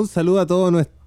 un saludo a todos nuestros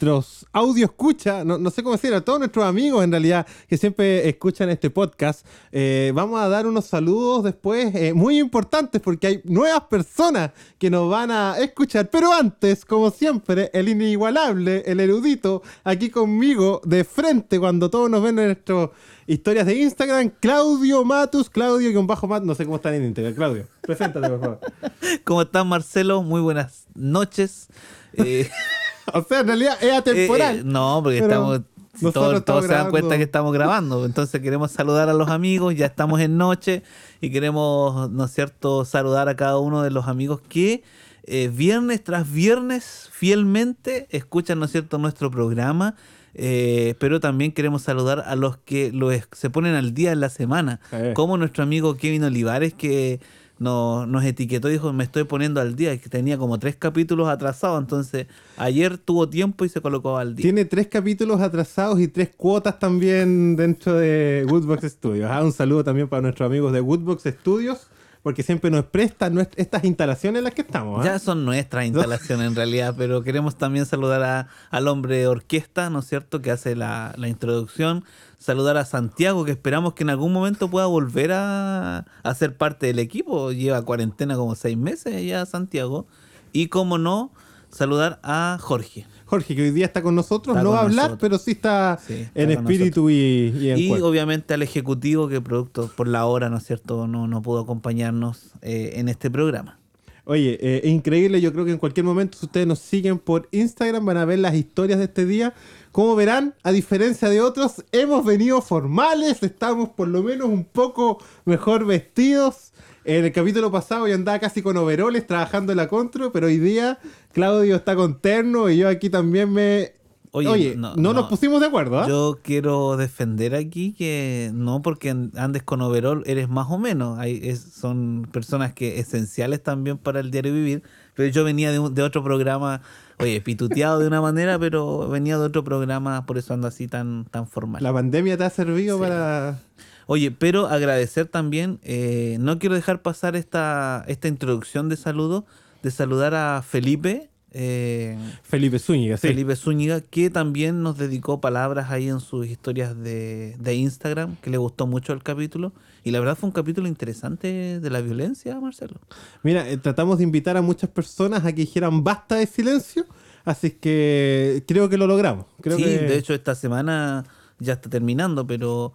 audio escucha, no, no sé cómo decir, a todos nuestros amigos en realidad que siempre escuchan este podcast. Eh, vamos a dar unos saludos después eh, muy importantes porque hay nuevas personas que nos van a escuchar. Pero antes, como siempre, el inigualable, el erudito, aquí conmigo de frente cuando todos nos ven en nuestras historias de Instagram, Claudio Matus, Claudio con bajo Mat, no sé cómo están en Instagram. Claudio, preséntate por favor. ¿Cómo estás, Marcelo? Muy buenas noches. Eh, o sea, en realidad es atemporal. eh, no, porque Pero estamos. si Todos, se dan cuenta que estamos grabando. Entonces queremos saludar a los amigos. Ya estamos en noche y queremos, ¿no es cierto?, saludar a cada uno de los amigos que eh, viernes tras viernes fielmente escuchan, ¿no es cierto?, nuestro programa. Eh, pero también queremos saludar a los que lo se ponen al día en la semana, Eh. como nuestro amigo Kevin Olivares que nos, nos etiquetó y dijo me estoy poniendo al día, que tenía como tres capítulos atrasados, entonces ayer tuvo tiempo y se colocó al día. Tiene tres capítulos atrasados y tres cuotas también dentro de Woodbox Studios. Ah, un saludo también para nuestros amigos de Woodbox Studios, porque siempre nos prestan estas instalaciones en las que estamos. ¿ah? Ya son nuestras instalaciones en realidad, pero queremos también saludar a- al hombre orquesta, ¿no es cierto?, que hace la, la introducción. Saludar a Santiago, que esperamos que en algún momento pueda volver a, a ser parte del equipo. Lleva cuarentena como seis meses ya Santiago. Y como no, saludar a Jorge. Jorge, que hoy día está con nosotros, Está no va a hablar, nosotros. pero sí está, Sí, en espíritu y, y en Y cuerpo. obviamente al ejecutivo que producto por la hora, ¿no es cierto?, no, no pudo acompañarnos eh, en este programa. Oye, eh, es increíble, yo creo que en cualquier momento, si ustedes nos siguen por Instagram, van a ver las historias de este día. Como verán, a diferencia de otros, hemos venido formales, estamos por lo menos un poco mejor vestidos. En el capítulo pasado yo andaba casi con overoles trabajando en la contra, pero hoy día Claudio está con terno y yo aquí también me... Oye, Oye, no, no, nos no. pusimos de acuerdo, ¿ah? Yo quiero defender aquí que no porque andes con overall eres más o menos. Hay, es- son personas que esenciales también para el diario vivir. Pero yo venía de, un- de otro programa, oye, pituteado de una manera, pero venía de otro programa, por eso ando así tan, tan formal. La pandemia te ha servido Sí. para... Oye, pero agradecer también, eh, no quiero dejar pasar esta, esta introducción de saludo, de saludar a Felipe. eh, Felipe Zúñiga, sí. Felipe Zúñiga, que también nos dedicó palabras ahí en sus historias de, de Instagram, que le gustó mucho el capítulo. Y la verdad fue un capítulo interesante de la violencia, Marcelo. Mira, eh, tratamos de invitar a muchas personas a que dijeran basta de silencio, así que creo que lo logramos. Creo sí, que... de hecho esta semana ya está terminando, pero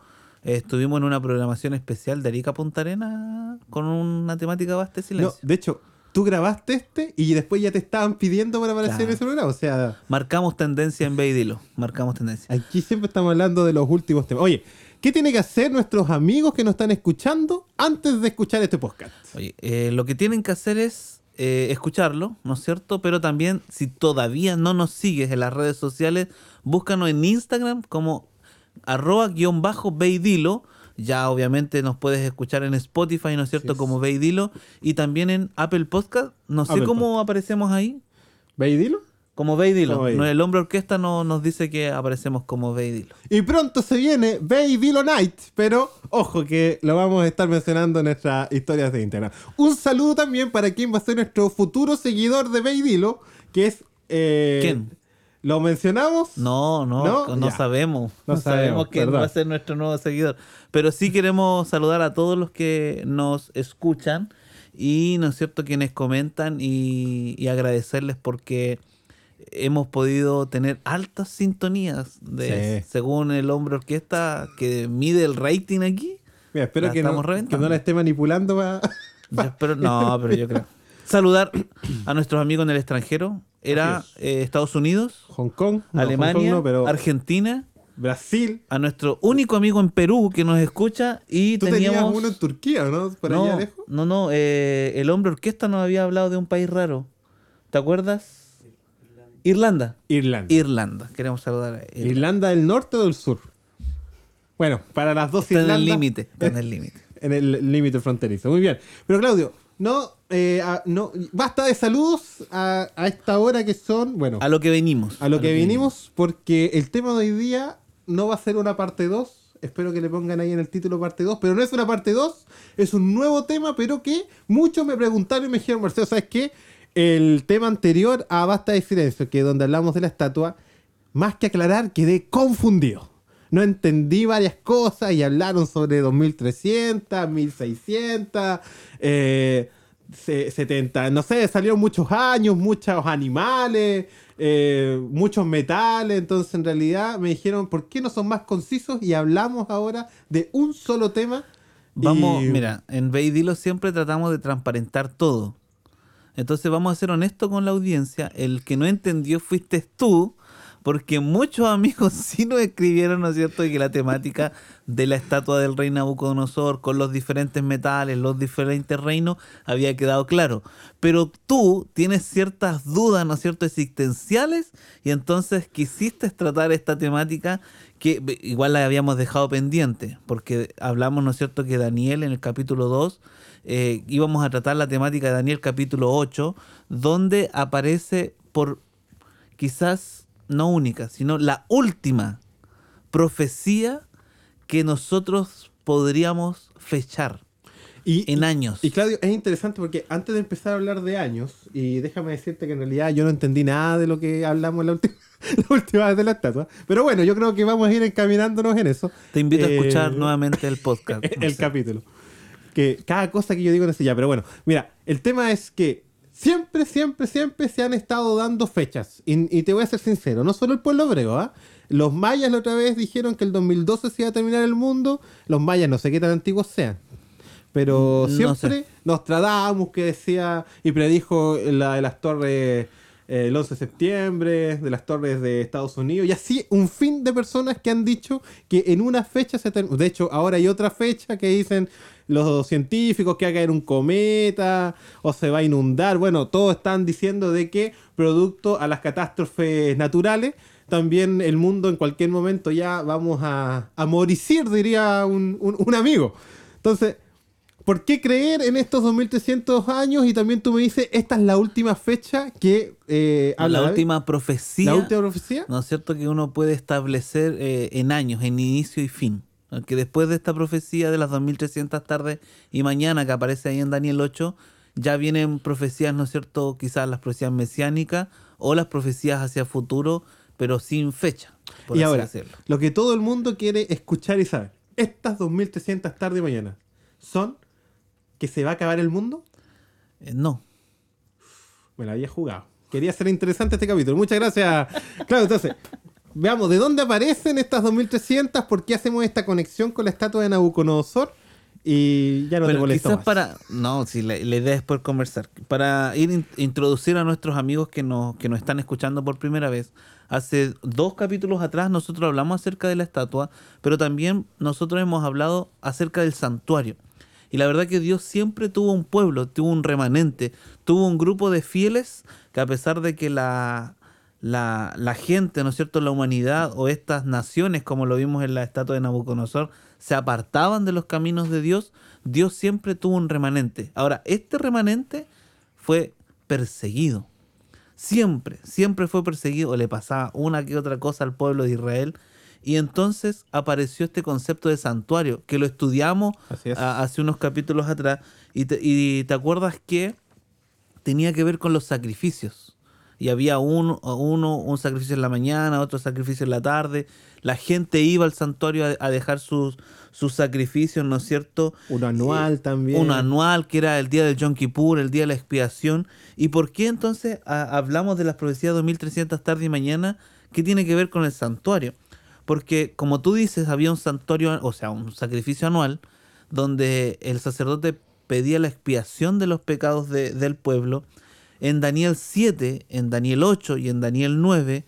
eh, estuvimos en una programación especial de Arica Punta Arena con una temática basta de No, silencio. de hecho, tú grabaste este y después ya te estaban pidiendo para aparecer en ese programa. O sea, Marcamos tendencia en Ve y Dilo, marcamos tendencia. aquí siempre estamos hablando de los últimos temas. Oye, ¿qué tienen que hacer nuestros amigos que nos están escuchando antes de escuchar este podcast? Oye, eh, lo que tienen que hacer es eh, escucharlo, ¿no es cierto? Pero también, si todavía no nos sigues en las redes sociales, búscanos en Instagram como arroba guion bajo veidilo. Ya obviamente nos puedes escuchar en Spotify, ¿no es cierto? Como veidilo. Y también en Apple Podcast. No sé cómo aparecemos ahí. ¿Ve y dilo? Como. No, el hombre orquesta no, nos dice que aparecemos como veidilo. Y pronto se viene Ve y Dilo Night, pero ojo que lo vamos a estar mencionando en nuestras historias de Instagram. Un saludo también para quien va a ser nuestro futuro seguidor de Ve y Dilo, que es... eh, ¿Quién? ¿Lo mencionamos? No, no, ¿No? sabemos. No sabemos, sabemos va a ser nuestro nuevo seguidor. Pero sí queremos saludar a todos los que nos escuchan y, ¿no es cierto?, quienes comentan y, y agradecerles porque hemos podido tener altas sintonías de, Sí. según el hombre orquesta que mide el rating aquí. Mira, espero que no, que no la esté manipulando para... Yo espero- no, pero yo creo. Saludar a nuestros amigos en el extranjero. Era eh, Estados Unidos, Hong Kong, no, Alemania, Hong Kong no, pero Argentina, Brasil. a nuestro único amigo en Perú que nos escucha y Tú tenías uno en Turquía, ¿no? Por no, allá lejos. no, no, eh, el hombre orquesta nos había hablado de un país raro. ¿Te acuerdas? Irlanda. Irlanda. Irlanda. Queremos saludar a Irlanda. ¿Irlanda del norte o del sur? Bueno, para las dos Está en el límite. En el límite. En el límite fronterizo. Muy bien. Pero Claudio, no, eh, a- no basta de saludos a, a esta hora que son, bueno, A lo que venimos. a lo que vinimos, porque el tema de hoy día no va a ser una parte 2. Espero que le pongan ahí en el título parte 2, pero no es una parte 2, es un nuevo tema, pero que muchos me preguntaron y me dijeron, Marcelo, ¿sabes qué? el tema anterior a Basta de Silencio, que es donde hablamos de la estatua, más que aclarar, quedé confundido. No entendí varias cosas y hablaron sobre 2300, 1600, eh, 70, no sé, salieron muchos años, muchos animales, eh, muchos metales, entonces en realidad me dijeron, ¿por qué no son más concisos? Y hablamos ahora de un solo tema. Vamos, y- mira, en Veidilo siempre tratamos de transparentar todo. Entonces vamos a ser honestos con la audiencia. El que no entendió fuiste tú, porque muchos amigos sí nos escribieron, ¿no es cierto?, que la temática de la estatua del rey Nabucodonosor con los diferentes metales, los diferentes reinos, había quedado claro. Pero tú tienes ciertas dudas, ¿no es cierto?, existenciales, y entonces quisiste tratar esta temática que igual la habíamos dejado pendiente, porque hablamos, ¿no es cierto?, que Daniel en el capítulo 2 eh, íbamos a tratar la temática de Daniel capítulo 8, donde aparece por quizás no única, sino la última profecía que nosotros podríamos fechar y, en años. Y Claudio, es interesante porque antes de empezar a hablar de años, y déjame decirte que en realidad yo no entendí nada de lo que hablamos la última, la última vez de la estatua, pero bueno, yo creo que vamos a ir encaminándonos en eso. Te invito a Eh, escuchar nuevamente el podcast. no el sé. capítulo. Que cada cosa que yo digo en ese ya, pero bueno, mira, el tema es que siempre, siempre, siempre se han estado dando fechas. Y, y te voy a ser sincero, no solo el pueblo hebreo, ¿ah? Los mayas la otra vez dijeron que el 2012 se iba a terminar el mundo. Los mayas no sé qué tan antiguos sean. Pero No siempre Nostradamus que decía y predijo la de las torres eh, el 11 de septiembre, de las torres de Estados Unidos, y así un fin de personas que han dicho que en una fecha se termina. De hecho, ahora hay otra fecha que dicen los científicos que va a caer un cometa o se va a inundar. Bueno, todos están diciendo de que producto a las catástrofes naturales, también el mundo en cualquier momento ya vamos a, a moricir, diría un, un- un amigo. Entonces, ¿por qué creer en estos 2300 años? Y también tú me dices, esta es la última fecha que eh, habla la última profecía. ¿La última profecía? ¿no es cierto? Que uno puede establecer eh, en años, en inicio y fin. Que después de esta profecía de las 2300 tardes y mañana que aparece ahí en Daniel 8, ya vienen profecías, ¿no es cierto? Quizás las profecías mesiánicas o las profecías hacia futuro, pero sin fecha. Por y así ahora, decirlo. lo que todo el mundo quiere escuchar y saber, estas 2300 tarde y mañana, ¿son que se va a acabar el mundo? Eh, no. Me la había jugado. Quería ser interesante este capítulo. Muchas gracias. Claro, entonces, veamos, ¿de dónde aparecen estas 2300? ¿Por qué hacemos esta conexión con la estatua de Nabucodonosor? Y ya no te Pero molesto quizás más. para. No, si la, la idea es poder conversar. Para ir in- introducir a nuestros amigos que nos, que nos están escuchando por primera vez. Hace dos capítulos atrás nosotros hablamos acerca de la estatua, pero también nosotros hemos hablado acerca del santuario. Y la verdad que Dios siempre tuvo un pueblo, tuvo un remanente, tuvo un grupo de fieles que a pesar de que la, la, la gente, ¿no es cierto?, la humanidad o estas naciones, como lo vimos en la estatua de Nabucodonosor, se apartaban de los caminos de Dios, Dios siempre tuvo un remanente. Ahora, este remanente fue perseguido. Siempre, siempre fue perseguido, o le pasaba una que otra cosa al pueblo de Israel. Y entonces apareció este concepto de santuario, que lo estudiamos Así es. a- hace unos capítulos atrás. Y te, y te acuerdas que tenía que ver con los sacrificios. Y había un, uno, un sacrificio en la mañana, otro sacrificio en la tarde. La gente iba al santuario a, a dejar sus, sus sacrificios, ¿no es cierto? Uno anual también. Uno anual, que era el día del Yom Kippur, el día de la expiación. ¿Y por qué entonces a- hablamos de las profecías 2300 tarde y mañana? ¿Qué tiene que ver con el santuario? Porque, como tú dices, había un santuario, o sea, un sacrificio anual, donde el sacerdote pedía la expiación de los pecados de- del pueblo. En Daniel 7, en Daniel 8 y en Daniel 9,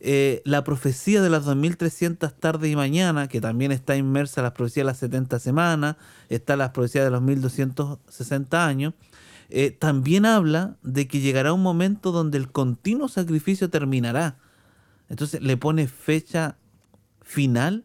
eh, la profecía de las 2300 tardes y mañana, que también está inmersa en las profecías de las 70 semanas, está las profecías de los 1260 años, eh, también habla de que llegará un momento donde el continuo sacrificio terminará. Entonces le pone fecha final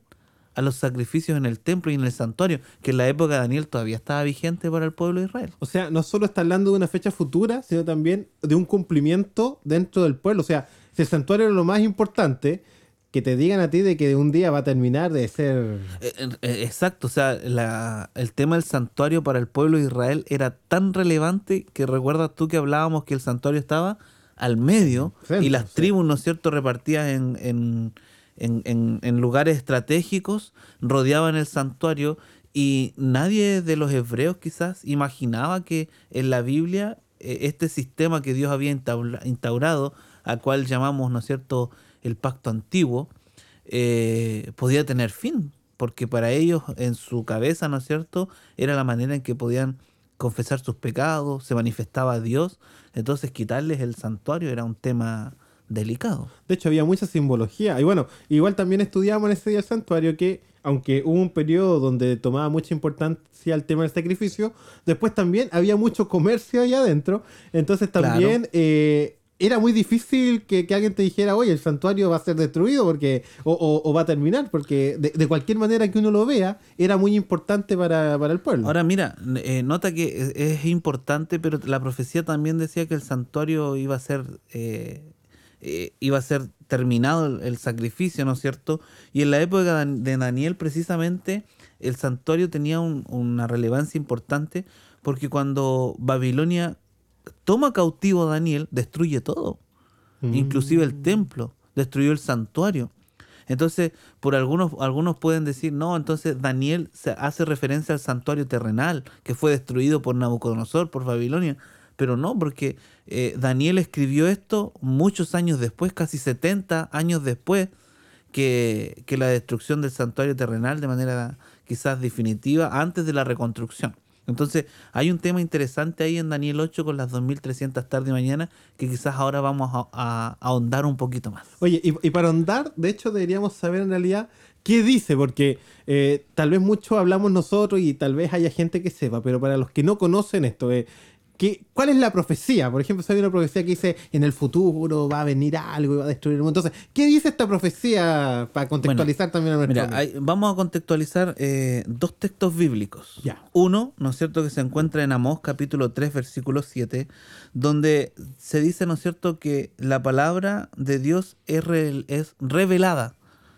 a los sacrificios en el templo y en el santuario, que en la época de Daniel todavía estaba vigente para el pueblo de Israel. O sea, no solo está hablando de una fecha futura, sino también de un cumplimiento dentro del pueblo. O sea, si el santuario era lo más importante, que te digan a ti de que un día va a terminar de ser... Eh, eh, exacto, o sea, la- el tema del santuario para el pueblo de Israel era tan relevante que recuerdas tú que hablábamos que el santuario estaba al medio Centro, y las sí. tribus, ¿no es cierto?, repartidas en, en, en- en- lugares estratégicos, rodeaban el santuario y nadie de los hebreos quizás imaginaba que en la Biblia eh, este sistema que Dios había instaura- instaurado, al cual llamamos, ¿no es cierto?, el pacto antiguo, eh, podía tener fin, porque para ellos en su cabeza, ¿no es cierto?, era la manera en que podían confesar sus pecados, se manifestaba a Dios, entonces quitarles el santuario era un tema delicado. De hecho, había mucha simbología. Y bueno, igual también estudiamos en ese día del santuario que, aunque hubo un periodo donde tomaba mucha importancia el tema del sacrificio, después también había mucho comercio ahí adentro. Entonces también eh, era muy difícil que, que alguien te dijera, oye, el santuario va a ser destruido porque o, o- o va a terminar, porque de, de cualquier manera que uno lo vea, era muy importante para, para el pueblo. Ahora mira, eh, nota que es, es importante, pero la profecía también decía que el santuario iba a ser eh, eh, iba a ser terminado el, sacrificio, ¿no es cierto? Y en la época de Daniel precisamente el santuario tenía un- una relevancia importante porque cuando Babilonia toma cautivo a Daniel, destruye todo, inclusive el templo, destruyó el santuario. Entonces, por algunos, algunos pueden decir, no, entonces Daniel se hace referencia al santuario terrenal que fue destruido por Nabucodonosor, por Babilonia. Pero no, porque eh, Daniel escribió esto muchos años después, casi 70 años después que, que la destrucción del santuario terrenal de manera quizás definitiva, antes de la reconstrucción. Entonces, hay un tema interesante ahí en Daniel 8 con las 2300 tarde y mañana que quizás ahora vamos a, ahondar un poquito más. Oye, y, y para ahondar, de hecho, deberíamos saber en realidad qué dice, porque eh, tal vez mucho hablamos nosotros y tal vez haya gente que sepa, pero para los que no conocen esto, eh, ¿qué- ¿cuál es la profecía? Por ejemplo, si hay una profecía que dice en el futuro va a venir algo y va a destruir el mundo. Entonces, ¿qué dice esta profecía para contextualizar también a nuestro Mira, hay- vamos a contextualizar eh, dos textos bíblicos. Ya. Uno, ¿no es cierto?, que se encuentra en Amós capítulo 3, versículo 7, donde se dice, ¿no es cierto?, que la palabra de Dios es, re- es revelada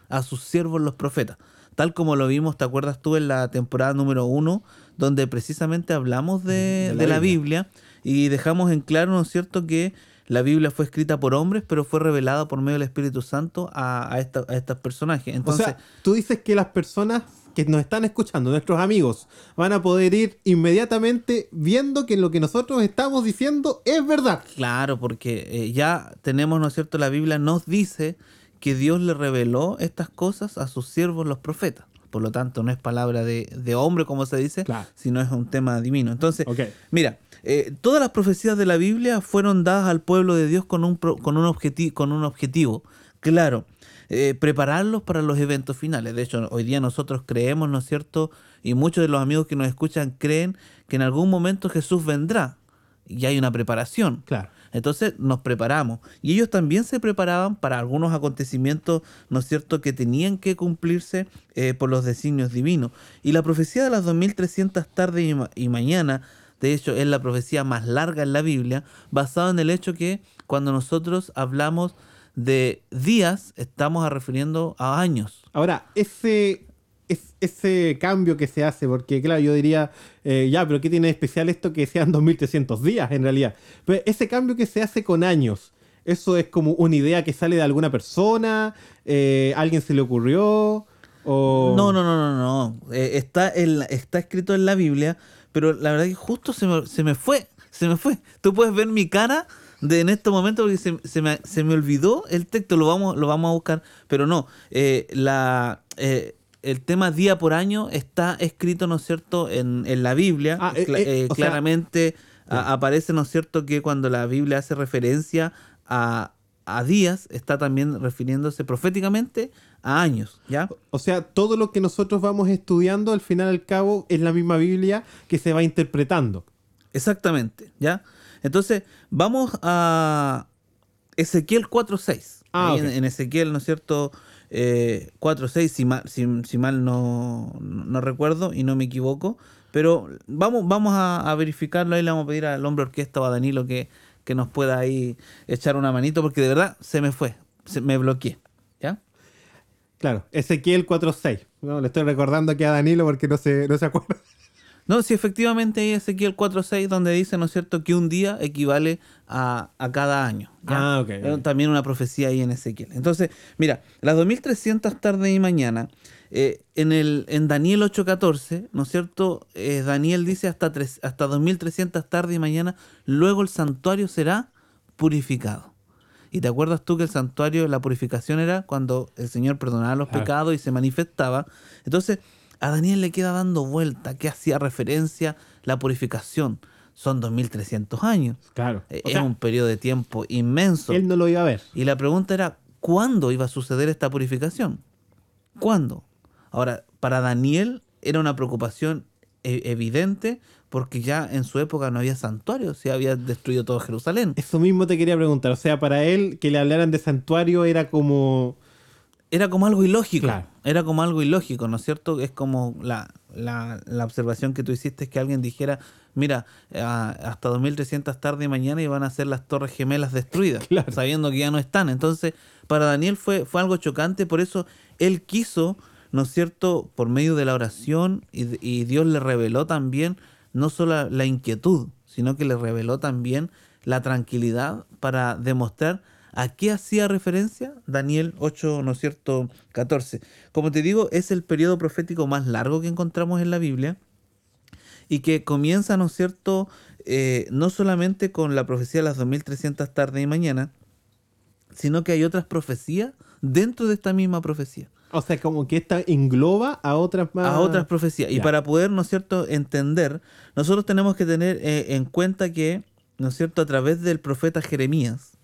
a sus siervos los profetas. Tal como lo vimos, ¿te acuerdas tú en la temporada número 1, donde precisamente hablamos de, De la de la Biblia. Y dejamos en claro, ¿no es cierto?, que la Biblia fue escrita por hombres, pero fue revelada por medio del Espíritu Santo a, a, esta- a estos personajes. Entonces, o sea, tú dices que las personas que nos están escuchando, nuestros amigos, van a poder ir inmediatamente viendo que lo que nosotros estamos diciendo es verdad. Claro, porque eh, ya tenemos, ¿no es cierto? La Biblia nos dice que Dios le reveló estas cosas a sus siervos los profetas. Por lo tanto, no es palabra de, de hombre, como se dice, Claro. sino es un tema divino. Entonces, mira, eh, todas las profecías de la Biblia fueron dadas al pueblo de Dios con un, pro- con un, objeti- con un objetivo. Claro, eh, prepararlos para los eventos finales. De hecho, hoy día nosotros creemos, ¿no es cierto? Y muchos de los amigos que nos escuchan creen que en algún momento Jesús vendrá y hay una preparación. Claro. Entonces nos preparamos. Y ellos también se preparaban para algunos acontecimientos, ¿no es cierto?, que tenían que cumplirse eh, por los designios divinos. Y la profecía de las 2300 tardes y, ma- y mañana, de hecho, es la profecía más larga en la Biblia, basada en el hecho que cuando nosotros hablamos de días, estamos refiriendo a años. Ahora, ese, es- ese cambio que se hace, porque claro, yo diría, eh, ya, pero ¿qué tiene especial esto que sean 2300 días en realidad? Pero ese cambio que se hace con años, ¿eso es como una idea que sale de alguna persona? Eh, ¿Alguien se le ocurrió? O... No, no, no, no, no. Eh, está, en está escrito en la Biblia, pero la verdad que justo se me, se me fue, se me fue. Tú puedes ver mi cara de en este momento porque se, se me, se me olvidó el texto, lo vamos, lo vamos a buscar, pero no. eh, la, eh, el tema día por año está escrito, ¿no es cierto?, en, en la Biblia. Ah, eh, eh, eh, sea- claramente a- aparece, ¿no es cierto?, que cuando la Biblia hace referencia a, a días, está también refiriéndose proféticamente a años, ¿ya? O sea, todo lo que nosotros vamos estudiando, al final al cabo, es la misma Biblia que se va interpretando. Exactamente, ¿ya? Entonces, vamos a Ezequiel 4.6. Ah, en, en Ezequiel, ¿no es cierto? Eh, 4.6, si mal, si, si mal no, no recuerdo y no me equivoco. Pero vamos, vamos a, verificarlo. Ahí le vamos a pedir al hombre orquesta o a Danilo que, que nos pueda ahí echar una manito, porque de verdad se me fue, se, me bloqueé. ¿Ya? Claro, Ezequiel 4.6. No, le estoy recordando aquí a Danilo porque no se, no se acuerda. No, sí, efectivamente hay Ezequiel 4.6 donde dice, ¿no es cierto?, que un día equivale a, a cada año. ¿ya? Ah, ok, Eh, ok. También una profecía ahí en Ezequiel. Entonces, mira, las 2300 tarde y mañana, eh, en, el, en Daniel 8.14, ¿no es cierto?, Eh, Daniel dice hasta, tres, hasta 2300 tarde y mañana, luego el santuario será purificado. ¿Y te acuerdas tú que el santuario, la purificación era cuando el Señor perdonaba los Claro. pecados y se manifestaba? Entonces, a Daniel le queda dando vuelta, que hacía referencia la purificación. Son 2300 años. Claro. Eh, O es sea, un periodo de tiempo inmenso. él no lo iba a ver. Y la pregunta era, ¿cuándo iba a suceder esta purificación? ¿Cuándo? Ahora, para Daniel era una preocupación e- evidente porque ya en su época no había santuario, se había destruido todo Jerusalén. Eso mismo te quería preguntar. O sea, para él que le hablaran de santuario era como... Era como algo ilógico. Claro. Era como algo ilógico, ¿no es cierto? Es como la, la, la observación que tú hiciste, es que alguien dijera, mira, ah, hasta 2300 tarde y mañana iban a ser las torres gemelas destruidas, Claro. sabiendo que ya no están. Entonces, para Daniel fue, fue algo chocante, por eso él quiso, ¿no es cierto?, por medio de la oración, y, y Dios le reveló también no solo la inquietud, sino que le reveló también la tranquilidad para demostrar a qué hacía referencia Daniel 8, ¿no es cierto?, 14. Como te digo, es el periodo profético más largo que encontramos en la Biblia y que comienza, ¿no es cierto?, eh, no solamente con la profecía de las 2300 tarde y mañana, sino que hay otras profecías dentro de esta misma profecía O sea, como que esta engloba a otras más... a otras profecías. Y para poder, ¿no es cierto?, entender, nosotros tenemos que tener eh, en cuenta que, ¿no es cierto?, a través del profeta Jeremías,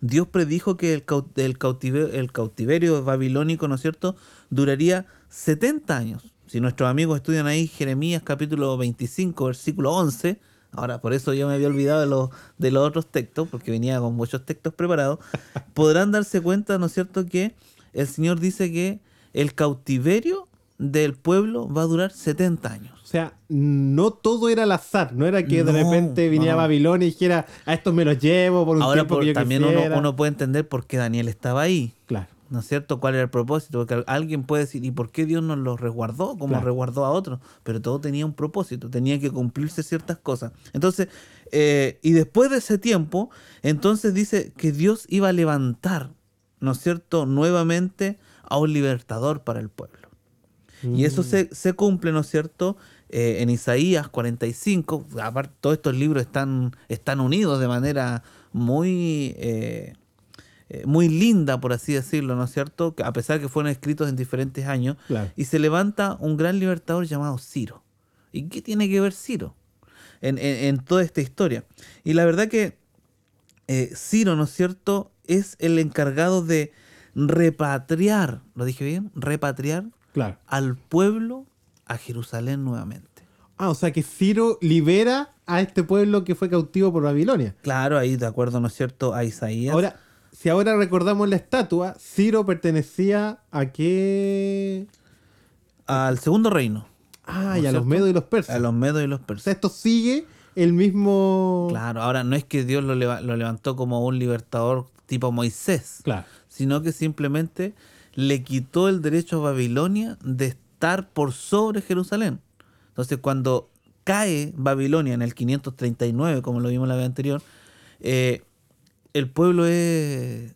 Dios predijo que el, cau- el cautiverio, cautiverio babilónico, ¿no es cierto?, duraría 70 años. Si nuestros amigos estudian ahí Jeremías capítulo 25, versículo 11, ahora por eso yo me había olvidado de los, de los otros textos, porque venía con muchos textos preparados, podrán darse cuenta, ¿no es cierto?, que el Señor dice que el cautiverio del pueblo va a durar 70 años. O sea, no todo era al azar. No era que de repente viniera no. Babilonia y dijera, a estos me los llevo por un Ahora tiempo por- que yo también uno, quisiera". uno puede entender por qué Daniel estaba ahí. Claro. ¿No es cierto? ¿Cuál era el propósito? Porque al- alguien puede decir, ¿y por qué Dios nos los resguardó como Claro. resguardó a otros? Pero todo tenía un propósito, tenía que cumplirse ciertas cosas. Entonces, eh, y después de ese tiempo, entonces dice que Dios iba a levantar, ¿no es cierto?, nuevamente a un libertador para el pueblo. Y eso se, se cumple, ¿no es cierto? Eh, en Isaías 45, aparte todos estos libros están, están unidos de manera muy, eh, eh, muy linda, por así decirlo, ¿no es cierto? A pesar que fueron escritos en diferentes años. Claro. Y se levanta un gran libertador llamado Ciro. ¿Y qué tiene que ver Ciro en, en- en toda esta historia? Y la verdad que eh, Ciro, ¿no es cierto?, es el encargado de repatriar, ¿lo dije bien? Repatriar Claro. al pueblo a Jerusalén nuevamente. Ah, o sea que Ciro libera a este pueblo que fue cautivo por Babilonia. Claro, ahí de acuerdo, ¿no es cierto?, a Isaías. Ahora, si ahora recordamos la estatua, Ciro pertenecía a qué... al segundo reino, Ah, ¿No y a los medos y los persas. a los medos y los O sea, persas. esto sigue el mismo... Claro, ahora no es que Dios lo, leva- lo levantó como un libertador tipo Moisés, Claro. sino que simplemente le quitó el derecho a Babilonia de estar por sobre Jerusalén. Entonces, cuando cae Babilonia en el 539, como lo vimos la vez anterior, eh, el pueblo es,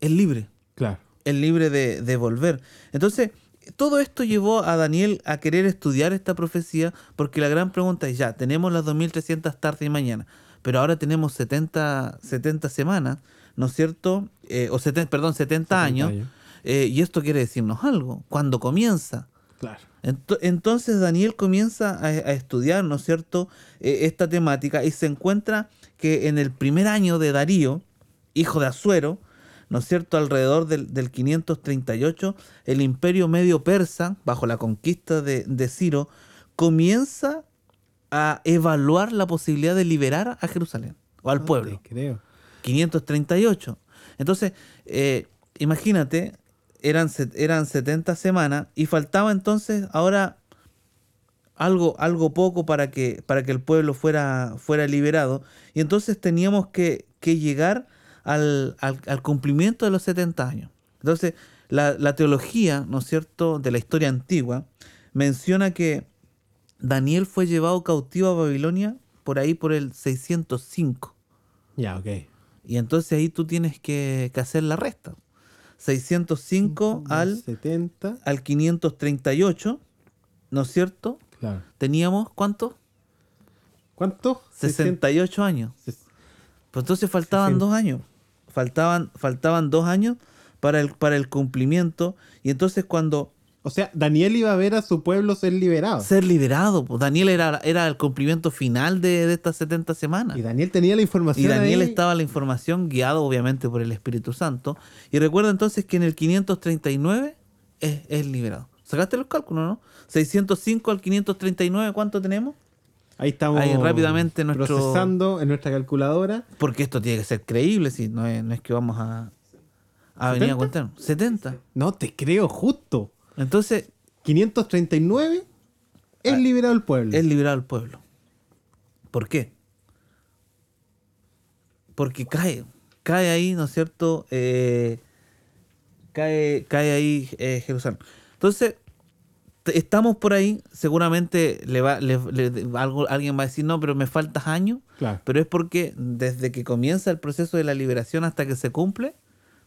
es libre, Claro. es libre de, de volver. Entonces, todo esto llevó a Daniel a querer estudiar esta profecía, porque la gran pregunta es, ya, tenemos las 2300 tardes y mañana, pero ahora tenemos 70, 70 semanas, ¿no es cierto? Eh, o 70, perdón, 70, años, años. Eh, y esto quiere decirnos algo. ¿Cuándo comienza? Claro. Ento- Entonces Daniel comienza a, a estudiar, ¿no es cierto?, Eh, esta temática y se encuentra que en el primer año de Darío, hijo de Asuero, ¿no es cierto?, alrededor del, del 538, el imperio medio persa, bajo la conquista de, de Ciro, comienza a evaluar la posibilidad de liberar a Jerusalén o al Ah, pueblo. creo. 538. Entonces, eh, imagínate, eran, eran 70 semanas y faltaba entonces ahora algo, algo poco para que, para que el pueblo fuera, fuera liberado. Y entonces teníamos que, que llegar al, al- al cumplimiento de los 70 años. Entonces, la, la teología, ¿no es cierto?, de la historia antigua, menciona que Daniel fue llevado cautivo a Babilonia por ahí por el 605. Ya, ok. Y entonces ahí tú tienes que, que hacer la resta. 605 al, 70. al 538, ¿no es cierto? Claro. Teníamos, ¿cuánto? ¿Cuánto? 68 años. Pues entonces faltaban 60. dos años. Faltaban, faltaban dos años para el, para el cumplimiento. Y entonces cuando O sea, Daniel iba a ver a su pueblo ser liberado. ser liberado, pues Daniel era, era el cumplimiento final de, de estas 70 semanas. Y Daniel tenía la información. Y Daniel ahí. estaba la información guiado obviamente por el Espíritu Santo. Y recuerda entonces que en el 539 es, es liberado. ¿Sacaste los cálculos, no? 605 al 539, ¿cuánto tenemos? Ahí estamos Ahí rápidamente nuestro- procesando en nuestra calculadora. Porque esto tiene que ser creíble, si no es, no es que vamos a, a venir a ¿70? contar. 70. No te creo, justo. Entonces, 539 es Ah, liberado el pueblo. es liberado el pueblo. ¿Por qué? Porque cae, cae ahí, ¿no es cierto? Eh, cae, cae ahí eh, Jerusalén. Entonces, estamos por ahí, seguramente le va, le- le- algo, alguien va a decir, no, pero me faltas años, Claro. pero es porque desde que comienza el proceso de la liberación hasta que se cumple,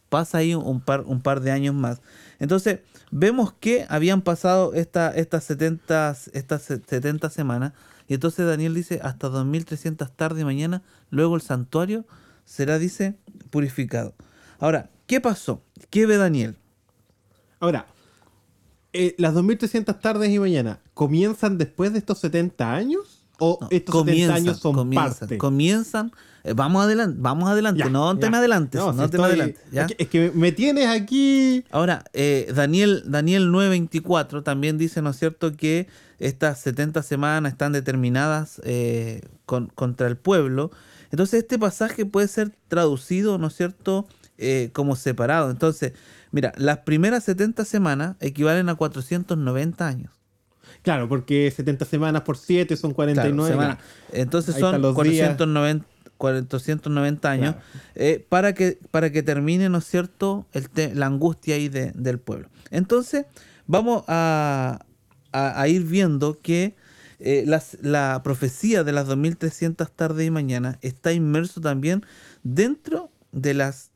pasa ahí un par, un par de años más. Entonces, vemos que habían pasado esta, estas, 70, estas se- 70 semanas, y entonces Daniel dice, hasta 2300 tarde y mañana, luego el santuario será, dice, purificado. Ahora, ¿qué pasó? ¿Qué ve Daniel? Ahora, eh, las 2300 tardes y mañana, ¿comienzan después de estos 70 años? ¿O No, estos 70 años son comienzan, parte? comienzan. eh, vamos adelante, vamos adelante, Ya, no te me adelantes, no, si te me adelantes. ¿ya? Es, que, es que me tienes aquí. Ahora, eh, Daniel, Daniel 9.24 también dice, ¿no es cierto?, que estas 70 semanas están determinadas eh, con- contra el pueblo. Entonces, este pasaje puede ser traducido, ¿no es cierto?, eh, como separado. Entonces, mira, las primeras 70 semanas equivalen a 490 años. Claro, porque 70 semanas por 7 son Claro, 49. semana. Entonces Ahí son están los 490, 490 años Claro. eh, para, que, para que termine, ¿no es cierto?, el te- la angustia ahí de- del pueblo. Entonces, vamos a, a- a ir viendo que eh, las- la profecía de las 2300 tardes y mañana está inmerso también dentro de las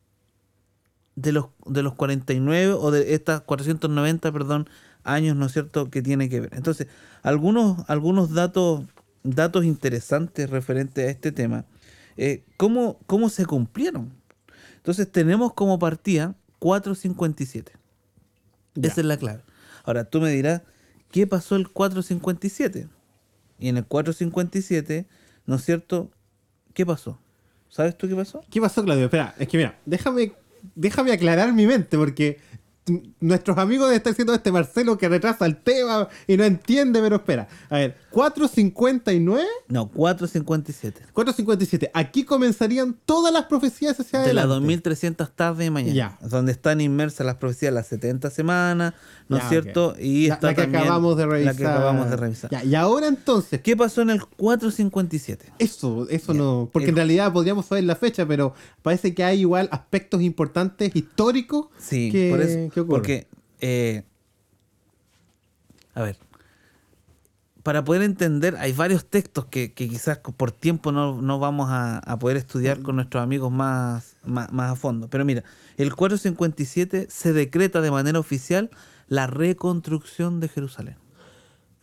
de los, de los 49 o de estas 490, perdón, años, ¿no es cierto?, que tiene que ver. Entonces, algunos, algunos datos, datos interesantes referentes a este tema. Eh, ¿cómo, ¿Cómo se cumplieron? Entonces, tenemos como partida 457. Ya. Esa es la clave. Ahora, tú me dirás, ¿qué pasó el 457? Y en el 457, ¿no es cierto? ¿Qué pasó? ¿Sabes tú qué pasó? ¿Qué pasó, Claudio? Espera, es que mira, déjame, déjame aclarar mi mente, porque nuestros amigos están diciendo este Marcelo que retrasa el tema y no entiende, pero espera. A ver, 459, No, 457. 457. Aquí comenzarían todas las profecías hacia de las adelante. 2300 tardes y mañana. Ya. Donde están inmersas las profecías de las 70 semanas, ¿no es cierto? ok. Y la, está la que también acabamos de revisar. La que acabamos de revisar. Ya, y ahora entonces, ¿Qué pasó en el 457? Eso, eso Ya. no. Porque en realidad podríamos saber la fecha, pero parece que hay igual aspectos importantes históricos Sí, que, por eso. que. Porque, eh, a ver, para poder entender, hay varios textos que, que quizás por tiempo no, no vamos a, a poder estudiar con nuestros amigos más, más, más a fondo. Pero mira, el 457 se decreta de manera oficial la reconstrucción de Jerusalén.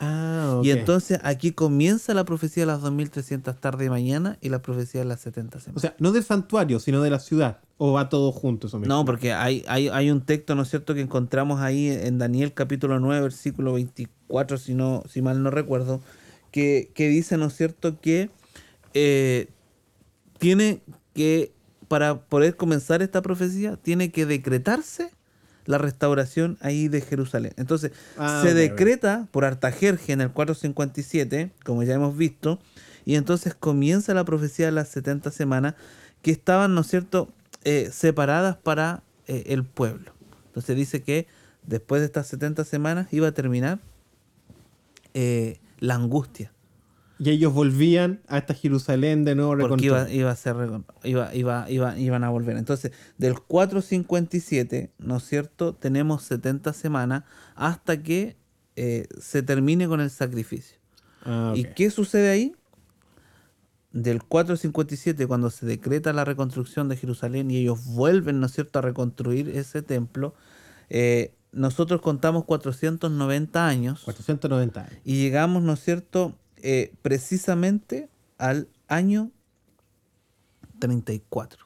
Ah, ok. Y entonces aquí comienza la profecía de las 2300 tarde y mañana y la profecía de las 70 O semanas. sea, no del santuario, sino de la ciudad. O va todo junto eso mismo. No, porque hay, hay, hay un texto, ¿no es cierto?, que encontramos ahí en Daniel capítulo 9, versículo 24, si, no, si mal no recuerdo, que, que dice, ¿no es cierto?, que eh, tiene que, para poder comenzar esta profecía, tiene que decretarse la restauración ahí de Jerusalén. Entonces, Ah, se decreta por Artajerje en el 457, como ya hemos visto, y entonces comienza la profecía de las 70 semanas que estaban, ¿no es cierto?, eh, separadas para eh, el pueblo. Entonces dice que después de estas 70 semanas iba a terminar eh, la angustia. Y ellos volvían a esta Jerusalén de nuevo porque iba, iba a ser iba, iba, iba- iban a volver. Entonces, del 457, ¿no es cierto? Tenemos 70 semanas hasta que eh, se termine con el sacrificio. Ah, ¿Y ok. qué sucede ahí? Del 457, cuando se decreta la reconstrucción de Jerusalén y ellos vuelven, ¿no es cierto?, a reconstruir ese templo, eh, nosotros contamos 490 años 490 años. y llegamos, ¿no es cierto?, eh, precisamente al año 34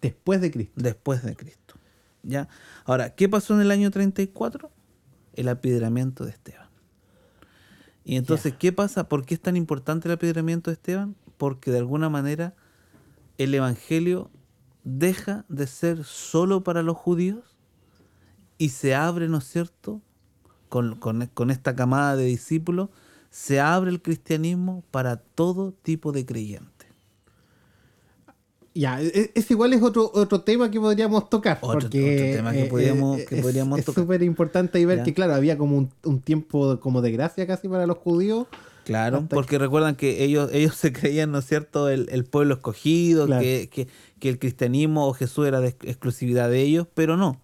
Después de Cristo. después de Cristo. ¿Ya? Ahora, ¿qué pasó en el año 34? El apedreamiento de Esteban. Y entonces, ¿qué pasa? ¿Por qué es tan importante el apedreamiento de Esteban? Porque de alguna manera el Evangelio deja de ser solo para los judíos y se abre, ¿no es cierto? Con, con- con esta camada de discípulos, se abre el cristianismo para todo tipo de creyentes. Ya, e- ese igual es otro, otro tema que podríamos tocar. Otro- porque otro tema que eh, podríamos- eh, que es- podríamos es tocar. súper importante ahí ver Ya. que, claro, había como un, un tiempo como de gracia casi para los judíos. Claro, porque recuerdan que ellos, ellos se creían, ¿no es cierto?, el, el pueblo escogido, Claro. que, que- que el cristianismo o Jesús era de ex- exclusividad de ellos, pero no.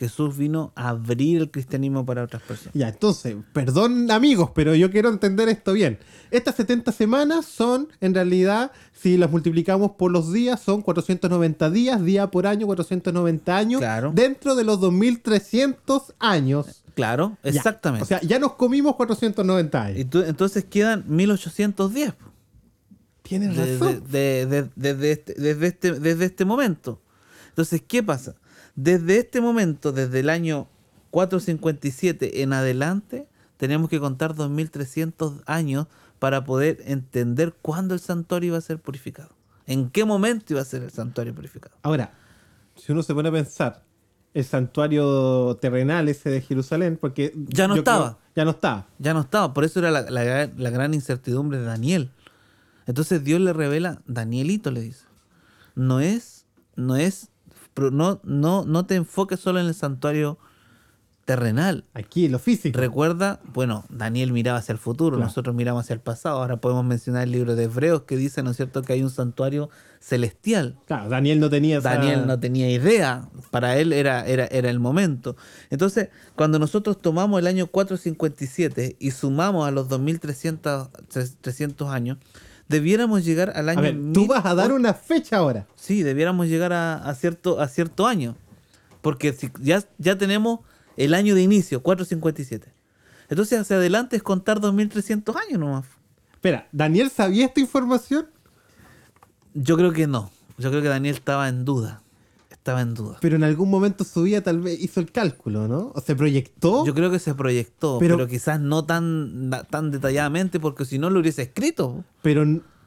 Jesús vino a abrir el cristianismo para otras personas. Ya, entonces, perdón amigos, pero yo quiero entender esto bien. Estas 70 semanas son, en realidad, si las multiplicamos por los días, son 490 días, día por año, 490 años, Claro. dentro de los 2300 años. Claro, Ya. exactamente. O sea, ya nos comimos 490 años. y tú- entonces quedan 1810 po, Tienes desde, razón. de- de- desde este, desde, este, desde este momento. Entonces, ¿qué pasa? Desde este momento, desde el año 457 en adelante, tenemos que contar 2300 años para poder entender cuándo el santuario iba a ser purificado. ¿En qué momento iba a ser el santuario purificado? Ahora, si uno se pone a pensar, el santuario terrenal ese de Jerusalén, porque... Ya no estaba. creo- ya no estaba. Ya no estaba, por eso era la, la gran- la gran incertidumbre de Daniel. Entonces Dios le revela, Danielito le dice, no es, no es, no, no, no te enfoques solo en el santuario terrenal. Aquí, lo físico. Recuerda, bueno, Daniel miraba hacia el futuro, Claro. nosotros miramos hacia el pasado. Ahora podemos mencionar el libro de Hebreos que dice, ¿no es cierto?, que hay un santuario celestial. Claro, Daniel no tenía esa- Daniel no tenía idea, para él era, era, era el momento. Entonces, cuando nosotros tomamos el año 457 y sumamos a los 2300 tres- 300 años, debiéramos llegar al año... A ver, tú mil vas a dar una fecha ahora. Sí, debiéramos llegar a, a cierto, a cierto año. Porque si ya, ya tenemos el año de inicio, 457. Entonces, hacia adelante es contar 2300 años nomás. Espera, ¿Daniel sabía esta información? Yo creo que no. Yo creo que Daniel estaba en duda. Estaba en duda. Pero en algún momento su vida tal vez hizo el cálculo, ¿no? O se proyectó. Yo creo que se proyectó, Pero- pero, quizás no tan, tan detalladamente, porque si no lo hubiese escrito. Pero,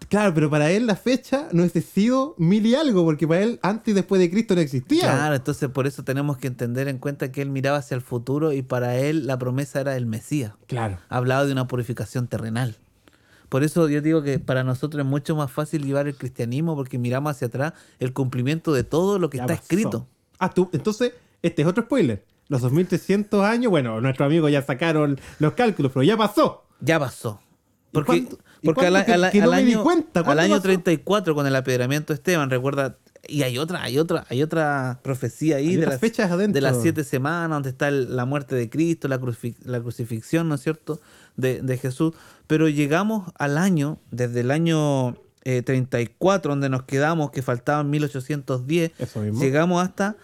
claro, pero para él la fecha no hubiese sido mil y algo, porque para él antes y después de Cristo no existía. Claro, entonces por eso tenemos que entender en cuenta que él miraba hacia el futuro y para él la promesa era el Mesías. Claro. Hablaba de una purificación terrenal. Por eso yo digo que para nosotros es mucho más fácil llevar el cristianismo porque miramos hacia atrás el cumplimiento de todo lo que Ya está pasó. escrito. Ah, tú, entonces, este es otro spoiler. Los 2300 años, bueno, nuestros amigos ya sacaron los cálculos, pero ya pasó. Ya pasó. ¿Y Porque, porque al, que- al- que no al di año, cuenta? al ¿Cuándo año pasó? 34 con el apedreamiento de Esteban, recuerda, y hay otra, hay otra, hay otra profecía ahí Hay de las, fechas adentro. de las siete semanas, donde está el- la muerte de Cristo, la, cruci- la crucifixión, ¿no es cierto?, de, de Jesús. Pero llegamos al año, desde el año eh, 34, donde nos quedamos, que faltaban 1810, Eso mismo. llegamos hasta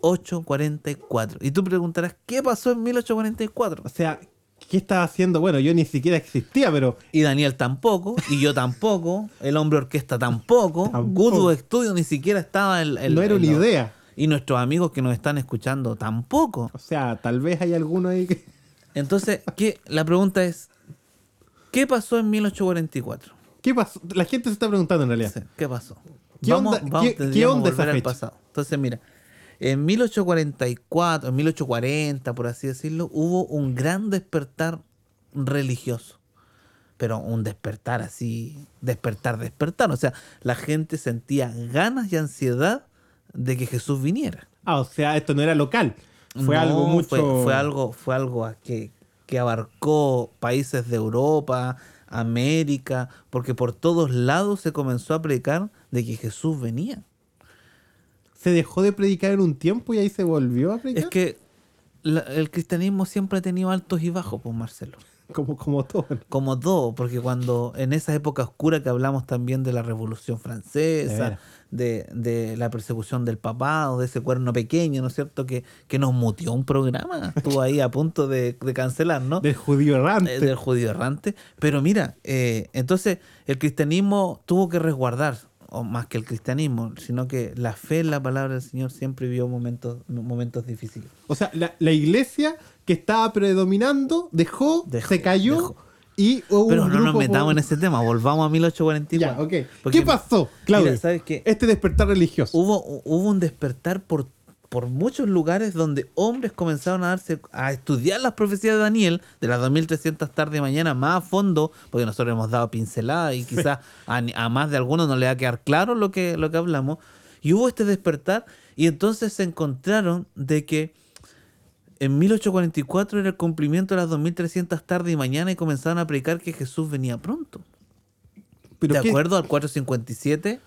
1844. Y tú preguntarás, ¿qué pasó en 1844? O sea, ¿qué estaba haciendo? Bueno, yo ni siquiera existía, pero Y Daniel tampoco, y yo tampoco, el hombre orquesta tampoco, Tampoco. Goodwood Studio ni siquiera estaba en, en- no era en una los- idea. Y nuestros amigos que nos están escuchando tampoco. O sea, tal vez hay alguno ahí que... Entonces, ¿qué? la pregunta es, ¿qué pasó en 1844? ¿Qué pasó? La gente se está preguntando en realidad. Sí, ¿Qué pasó? ¿Qué onda- qué- qué tendríamos onda esa fecha? pasado. Entonces, mira, en 1844, en 1840, por así decirlo, hubo un gran despertar religioso. Pero un despertar así, despertar, despertar. O sea, la gente sentía ganas y ansiedad de que Jesús viniera. Ah, o sea, esto no era local. Fue No, algo mucho... Fue, fue algo, fue algo a que que abarcó países de Europa, América, porque por todos lados se comenzó a predicar de que Jesús venía. Se dejó de predicar en un tiempo y ahí se volvió a predicar. Es que la- el cristianismo siempre ha tenido altos y bajos, pues Marcelo. Como, como todo. Como todo, porque cuando en esa época oscura que hablamos también de la Revolución Francesa, veras. De, de la persecución del papado, de ese cuerno pequeño, ¿no es cierto? Que, que nos mutió un programa. Estuvo ahí a punto de, de cancelar, ¿no? Del judío errante. Eh, del judío errante. Pero mira, eh, entonces el cristianismo tuvo que resguardar, o más que el cristianismo, sino que la fe en la palabra del Señor siempre vio momentos, momentos difíciles. O sea, la, la iglesia que estaba predominando dejó, Dejó, se cayó dejó. Y hubo Pero un no nos grupo metamos por- en ese tema, volvamos a 1844. Ya, ok. Porque ¿Qué pasó, Claudio? Mira, ¿sabes qué? Este despertar religioso. Hubo, hubo un despertar por, por muchos lugares donde hombres comenzaron a darse a estudiar las profecías de Daniel de las 2300 tarde y mañana más a fondo, porque nosotros hemos dado pinceladas y quizás a, ni- a más de algunos no le va a quedar claro lo que, lo que hablamos. Y hubo este despertar y entonces se encontraron de que en 1844 era el cumplimiento de las 2300 tarde y mañana y comenzaron a predicar que Jesús venía pronto Pero de qué- acuerdo al 457,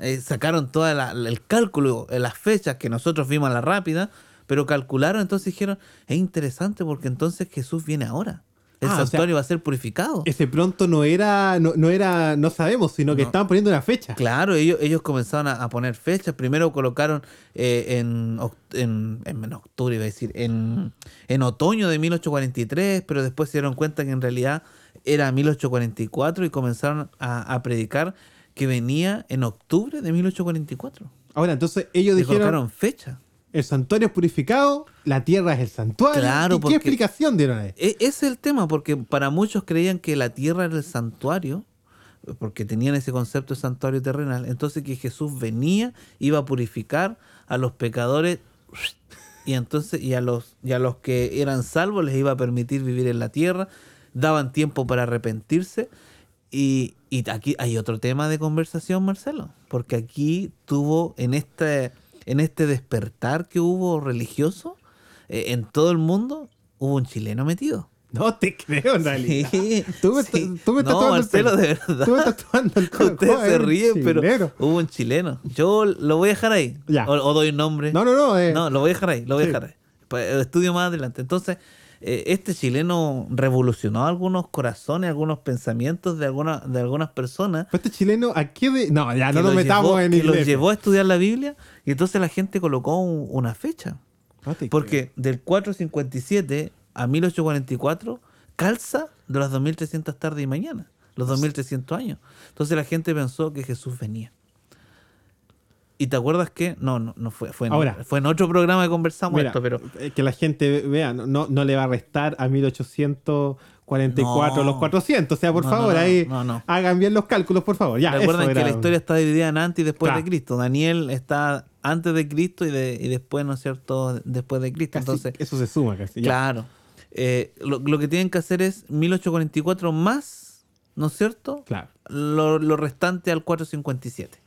eh, sacaron todo el cálculo, eh, las fechas que nosotros vimos a la rápida, pero calcularon, entonces dijeron, es interesante porque entonces Jesús viene ahora. El Ah, o sea, santuario va a ser purificado. Ese pronto no era, no, no era, no sabemos, sino que No. estaban poniendo una fecha. Claro, ellos, ellos comenzaron a, a poner fechas. Primero colocaron eh, en, oct- en, en- en octubre, iba a decir, en, en otoño de 1843, pero después se dieron cuenta que en realidad era 1844 y comenzaron a, a predicar que venía en octubre de 1844. Ahora, entonces ellos dijeron, colocaron fecha. El santuario es purificado, la tierra es el santuario. Claro, ¿Y porque- ¿Qué explicación dieron ahí? E- ese es el tema, porque para muchos creían que la tierra era el santuario, porque tenían ese concepto de santuario terrenal. Entonces que Jesús venía, iba a purificar a los pecadores y entonces y a los y a los que eran salvos les iba a permitir vivir en la tierra, daban tiempo para arrepentirse. Y, y aquí hay otro tema de conversación, Marcelo, porque aquí tuvo en este en este despertar que hubo religioso eh, en todo el mundo hubo un chileno metido. No te creo, realidad. Sí, Tú me, sí. tú me estás no, el Marcelo, pelo. de verdad. Tú me estás tomando el. Ustedes ¿Cómo se un ríen, pero hubo un chileno. Yo lo voy a dejar ahí. Ya. O, o doy nombre. No, no, no. eh, No, lo voy a dejar ahí, lo voy Sí. a dejar ahí. Eh, Estudio más adelante. Entonces, eh, este chileno revolucionó algunos corazones, algunos pensamientos de, alguna, de algunas personas. Pero este chileno, ¿a qué de.? No, ya no los metamos llevó- en que los llevó a estudiar la Biblia y entonces la gente colocó un- una fecha. No te Porque del 457 a 1844 calza de las 2300 tarde y mañana, los 2300 años. Entonces la gente pensó que Jesús venía. ¿Y te acuerdas que? No, no, no fue. Fue en, Ahora. fue en otro programa que conversamos Mira, esto, pero. eh, que la gente vea, no, no, le va a restar a 1844 No. los 400. O sea, por No, favor, ahí hagan bien los cálculos, por favor. Ya, Recuerden que la historia está dividida en antes y después Claro. de Cristo. Daniel está antes de Cristo y, de, y después, ¿no es cierto?, después de Cristo. casi- Entonces, eso se suma casi. ya. Claro. Eh, lo, lo que tienen que hacer es 1844 más, ¿no es cierto? Claro. Lo, lo restante al 457.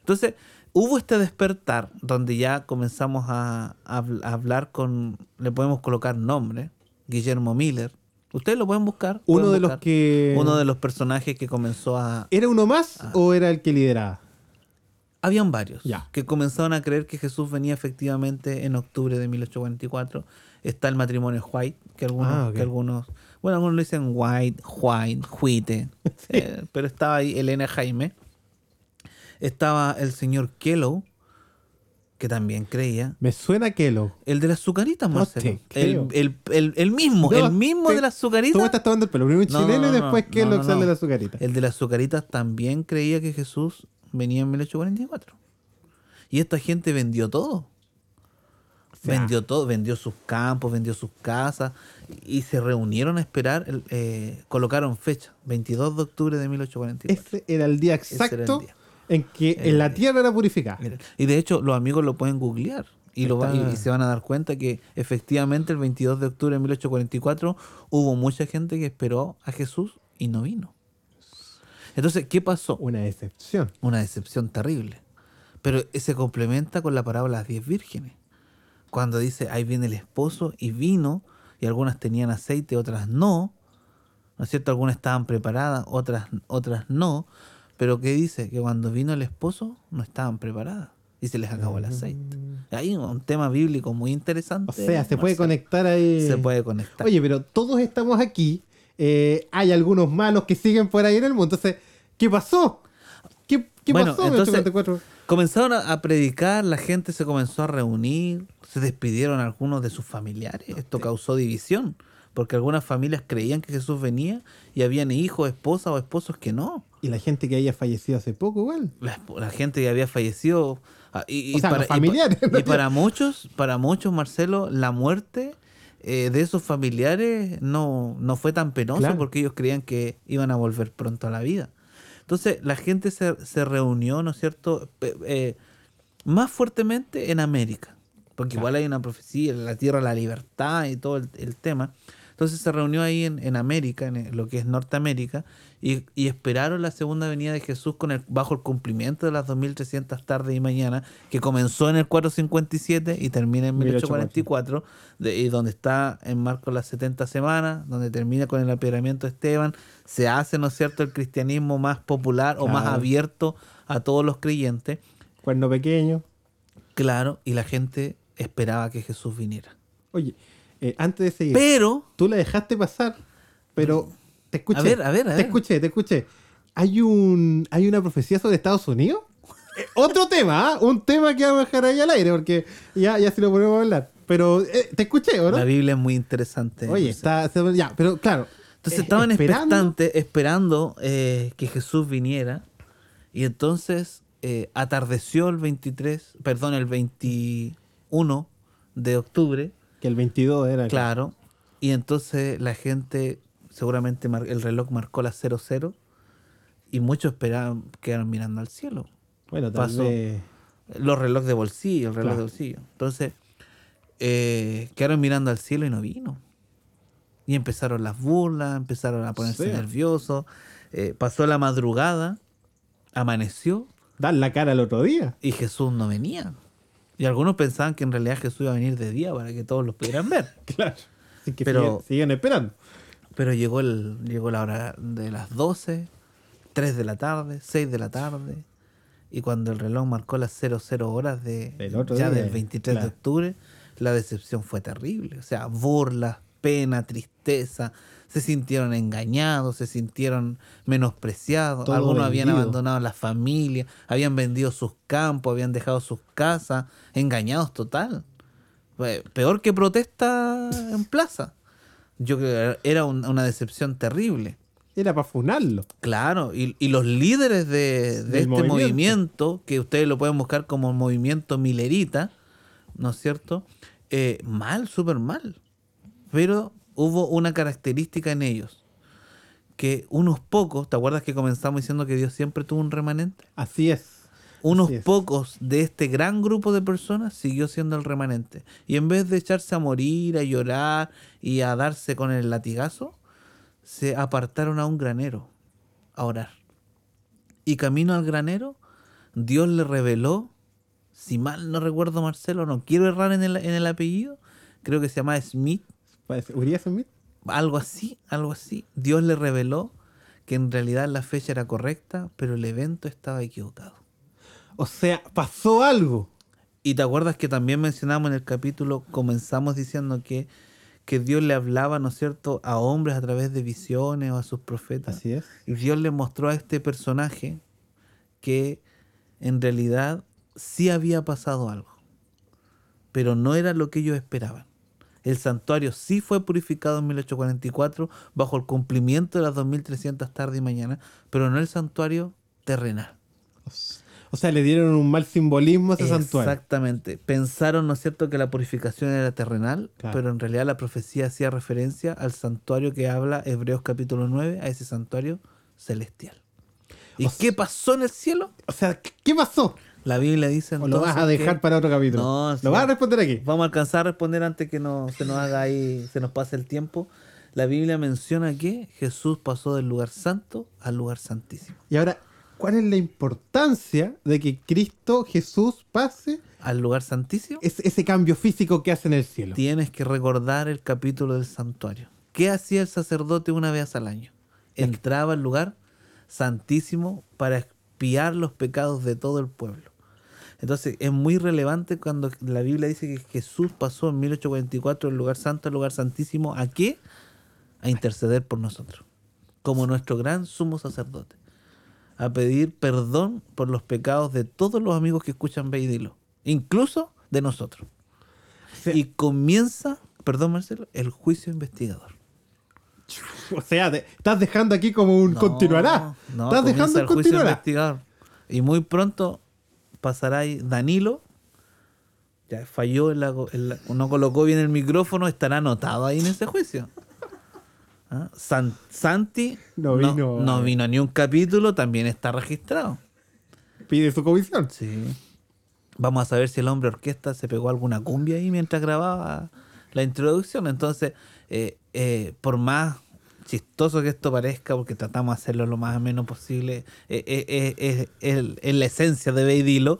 Entonces, hubo este despertar donde ya comenzamos a, a habl- a hablar con, le podemos colocar nombre, Guillermo Miller. Ustedes lo pueden buscar. Uno pueden de los buscar. que. Uno de los personajes que comenzó a... ¿Era uno más Ah. o era el que lideraba? Habían varios Ya. que comenzaron a creer que Jesús venía efectivamente en octubre de 1844. Está el matrimonio White, que algunos, Ah, que algunos bueno, algunos le dicen White, White, White, eh, pero estaba ahí Elena Jaime. Estaba el señor Kellow, que también creía. Me suena Kelo. El de las azucaritas, No Marcelo. te el, el, el- el mismo, No el mismo te- de las Tú me azucaritas. estás tomando el pelo. Primero un No, chileno no, y no, después no, no, que sale no. de la azucarita. El de las azucaritas también creía que Jesús venía en 1844. Y esta gente vendió todo. sea, vendió todo, vendió sus campos, vendió sus casas y se reunieron a esperar, eh, colocaron fecha, 22 de octubre de 1844. Ese era el día Ese era el exacto día. En que en la tierra era purificada. Mira, Y de hecho los amigos lo pueden googlear y, lo va- y- Está- y se van a dar cuenta que efectivamente el 22 de octubre de 1844 hubo mucha gente que esperó a Jesús y no vino. Entonces, ¿qué pasó? Una decepción. Una decepción terrible. Pero se complementa con la parábola de las diez vírgenes. Cuando dice, ahí viene el esposo y vino y algunas tenían aceite, otras no. ¿No es cierto? Algunas estaban preparadas, otras, otras no. Pero ¿qué dice? Que cuando vino el esposo no estaban preparadas y se les acabó el aceite. Hay un tema bíblico muy interesante. O sea, se puede conectar ahí. Se puede conectar. Oye, pero todos estamos aquí. eh, hay algunos malos que siguen por ahí en el mundo. Entonces, ¿qué pasó? ¿Qué, qué Bueno, pasó en entonces- 844? Comenzaron a predicar, la gente se comenzó a reunir, se despidieron algunos de sus familiares. Esto causó división, porque algunas familias creían que Jesús venía y habían hijos, esposas o esposos que no. Y la gente que haya fallecido hace poco, igual. La, la gente que había fallecido. ah, Y, y O sea, los y pa- familiares, Y, ¿no? para muchos, para muchos, Marcelo, la muerte eh, de esos familiares no, no fue tan penoso Claro. porque ellos creían que iban a volver pronto a la vida. Entonces, la gente se, se reunió, ¿no es cierto?, eh, más fuertemente en América. Porque Claro. igual hay una profecía, la tierra, la libertad y todo el, el tema. Entonces se reunió ahí en, en América, en lo que es Norteamérica, y, y esperaron la segunda venida de Jesús con el, bajo el cumplimiento de las 2300 tardes y mañana, que comenzó en el 457 y termina en 1844, de- y donde está en marco las 70 semanas, donde termina con el apiedramiento de Esteban, se hace, ¿no es cierto?, el cristianismo más popular o más abierto a todos los creyentes. Cuerno pequeño. Claro, y la gente esperaba que Jesús viniera. Oye, eh, antes de seguir, Pero, tú la dejaste pasar, pero te escuché. A ver, a ver, a Te ver. escuché, te escuché. ¿Hay, un, ¿Hay una profecía sobre Estados Unidos? Eh, Otro tema, ¿ah? un tema que vamos a dejar ahí al aire, porque ya, ya si lo ponemos a hablar. Pero eh, te escuché, ¿o no? la Biblia es muy interesante. Oye, no está, ya, pero claro. Entonces estaban esperando. expectantes, esperando que Jesús viniera. Y entonces eh, atardeció el 23, perdón, el 21 de octubre, Que el 22 era. claro. Y entonces la gente, seguramente el reloj marcó las 00 y muchos esperaban, quedaron mirando al cielo. Bueno, tal pasó. vez. Los relojes de bolsillo, el reloj Claro. de bolsillo. Entonces, eh, quedaron mirando al cielo y no vino. Y empezaron las burlas, empezaron a ponerse Sí. nerviosos. Eh, pasó la madrugada, amaneció Dar la cara al otro día. y Jesús no venía. Y algunos pensaban que en realidad Jesús iba a venir de día para que todos los pudieran ver. Claro. Así que Pero- siguen, esperando. Pero llegó, el, llegó la hora de las 12, 3 de la tarde, 6 de la tarde. Y cuando el reloj marcó las 00 horas de, Del ya día, del 23 claro. de octubre, la decepción fue terrible. O sea, burlas, pena, tristeza. Se sintieron engañados, se sintieron menospreciados. Todo Algunos habían abandonado la familia, habían vendido sus campos, habían dejado sus casas, engañados total. Peor que protesta en plaza. Yo creo que era un- una decepción terrible. Era para funarlo. Claro, y, y los líderes de, este movimiento. movimiento. que ustedes lo pueden buscar como movimiento milerita, ¿no es cierto? Eh, mal, súper mal. Pero hubo una característica en ellos, que unos pocos, ¿te acuerdas que comenzamos diciendo que Dios siempre tuvo un remanente? Así es. Unos Así es. pocos de este gran grupo de personas siguió siendo el remanente. Y en vez de echarse a morir, a llorar y a darse con el latigazo, se apartaron a un granero a orar. Y camino al granero, Dios le reveló, si mal no recuerdo Marcelo, no quiero errar en el, en el apellido, creo que se llama Smith, ¿Urias Smith? algo así, algo así. Dios le reveló que en realidad la fecha era correcta, pero el evento estaba equivocado. O sea, pasó algo. Y te acuerdas que también mencionamos en el capítulo, comenzamos diciendo que, que Dios le hablaba, ¿no es cierto?, a hombres a través de visiones o a sus profetas. Así es. Y Dios le mostró a este personaje que en realidad sí había pasado algo, pero no era lo que ellos esperaban. El santuario sí fue purificado en 1844 bajo el cumplimiento de las 2300 tarde y mañana, pero no el santuario terrenal. O sea, le dieron un mal simbolismo a ese santuario. Exactamente. Pensaron, ¿no es cierto?, que la purificación era terrenal, Claro. pero en realidad la profecía hacía referencia al santuario que habla Hebreos capítulo 9, a ese santuario celestial. ¿Y O qué pasó en el cielo? O sea, ¿qué- ¿qué pasó? La Biblia dice ¿O lo vas a dejar que- para otro capítulo? No, ¿Lo sí. vas a responder aquí? Vamos a alcanzar a responder antes que no se nos haga ahí, se nos pase el tiempo. La Biblia menciona que Jesús pasó del lugar santo al lugar santísimo. Y ahora, ¿Cuál es la importancia de que Cristo Jesús pase Al lugar santísimo, ese, ese cambio físico que hace en el cielo? tienes que recordar el capítulo del santuario. ¿Qué hacía el sacerdote una vez al año? Entraba al lugar santísimo para expiar los pecados de todo el pueblo. Entonces es muy relevante cuando la Biblia dice que Jesús pasó en 1844 del lugar santo al lugar santísimo. ¿A qué? A interceder por nosotros. Como nuestro gran sumo sacerdote. A pedir perdón por los pecados de todos los amigos que escuchan Ve y Dilo. Incluso de nosotros. Y comienza, perdón Marcelo, el juicio investigador. O sea, te- estás dejando aquí como un No, continuará. No, estás dejando un el juicio continuará. investigador. Y muy pronto pasará ahí Danilo. Ya falló, en la, en la- no colocó bien el micrófono, estará anotado ahí en ese juicio. ¿Ah? San- Santi No vino no vino ni un capítulo, también está registrado. Pide su comisión. Sí. Vamos a saber si el hombre orquesta se pegó alguna cumbia ahí mientras grababa la introducción. Entonces, eh, eh, por más chistoso que esto parezca, porque tratamos de hacerlo lo más ameno posible, eh, eh, eh, eh, el- es la esencia de Beidilo.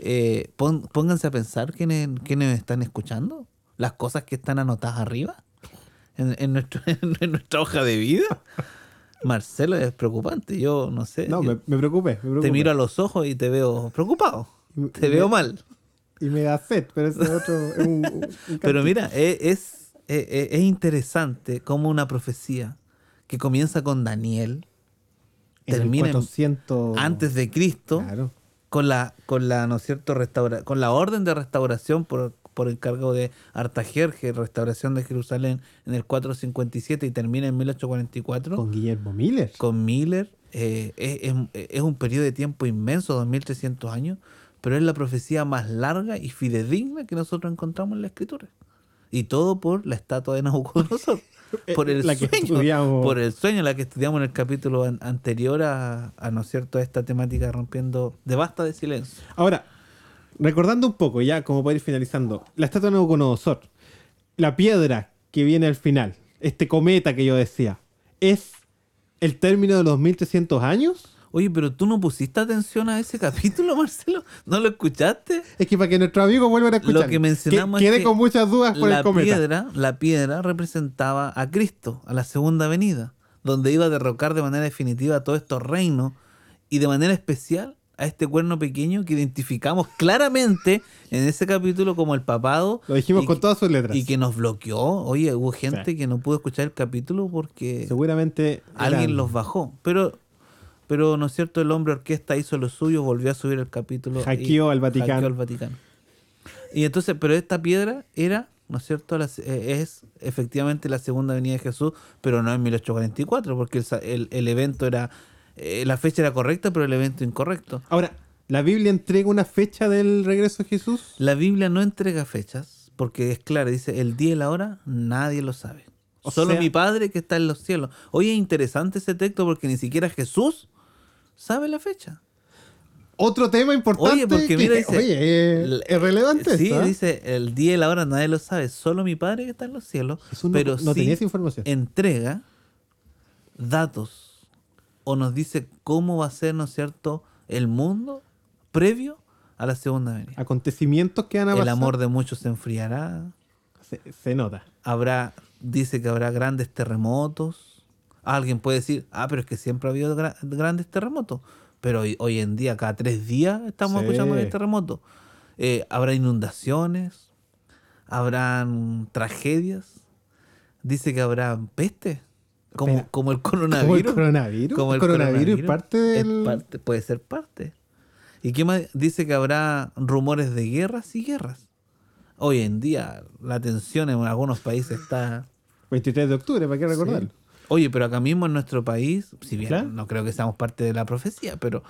Eh, pon- pónganse a pensar quiénes, quiénes están escuchando, las cosas que están anotadas arriba en, en nuestro- en nuestra hoja de vida. Marcelo es preocupante, yo no sé. No, me, me preocupé. Me preocupé. te miro a los ojos y te veo preocupado. Te veo mal. Y me da sed, pero ese otro es un, Pero mira, e- es, e- e- es interesante como una profecía que comienza con Daniel, En termina en- 400 antes de Cristo, Claro. con la, con la, ¿no es cierto?, restaura, con la orden de restauración por, por encargo de Artajerje, restauración de Jerusalén en el 457 y termina en 1844 Con Guillermo Miller. con Miller. eh, es, es- es un periodo de tiempo inmenso, 2300 años, pero es la profecía más larga y fidedigna que nosotros encontramos en la escritura. Y todo por la estatua de Nabucodonosor. Por el La que sueño. estudiamos. Por el sueño, la que estudiamos en el capítulo an- anterior a, a, ¿no es cierto?, a esta temática rompiendo de basta de silencio. Ahora, recordando un poco, ya como para ir finalizando, la estatua de Nabucodonosor, la piedra que viene al final, este cometa que yo decía, ¿es el término de los 1300 años? Oye, pero tú no pusiste atención a ese capítulo, Marcelo. ¿No lo escuchaste? Es que para que nuestros amigos vuelvan a escuchar. Lo que mencionamos que, es quedé que con muchas dudas por la el cometa. piedra, la piedra representaba a Cristo, a la segunda venida, donde iba a derrocar de manera definitiva todos estos reinos y de manera especial a este cuerno pequeño que identificamos claramente en ese capítulo como el papado. Lo dijimos con que- todas sus letras. Y que nos bloqueó. Oye, hubo gente Sí. que no pudo escuchar el capítulo porque Seguramente alguien eran- los bajó. Pero, pero ¿no es cierto? El hombre orquesta hizo lo suyo, volvió a subir el capítulo. Hackeó al Vaticano. hackeó al Vaticano. Y entonces, pero esta piedra era, ¿no es cierto? La- eh, es efectivamente la segunda venida de Jesús, pero no en 1844, porque el, el- el evento era, eh, la fecha era correcta, pero el evento incorrecto. Ahora, ¿la Biblia entrega una fecha del regreso de Jesús? La Biblia no entrega fechas, porque es clara, dice, el día y la hora nadie lo sabe. O Solo sea- mi Padre que está en los cielos. Oye, interesante ese texto porque ni siquiera Jesús sabe la fecha. Otro tema importante. Oye, porque que- mira, dice- oye, eh, El- es relevante Sí, ¿eh? dice, el día y la hora nadie lo sabe, solo mi Padre que está en los cielos. Jesús no, pero no sí tenía esa información. entrega datos o nos dice cómo va a ser, ¿no es cierto?, el mundo previo a la segunda venida. Acontecimientos que van a El pasar. amor de muchos se enfriará, se, se nota. habrá, dice que habrá grandes terremotos. Alguien puede decir, ah, pero es que siempre ha habido gra- grandes terremotos. Pero hoy, hoy en día, cada tres días estamos Sí. escuchando de terremotos. Eh, habrá inundaciones, habrán tragedias. Dice que habrá peste, como, Espera. como el Como el coronavirus. coronavirus. Como el coronavirus es parte es del. parte- puede ser parte. ¿Y qué más? Dice que habrá rumores de guerras y guerras. Hoy en día la tensión en algunos países está... 23 de octubre, ¿para qué recordarlo? Sí. Oye, pero acá mismo en nuestro país, si bien Claro. no creo que seamos parte de la profecía, pero,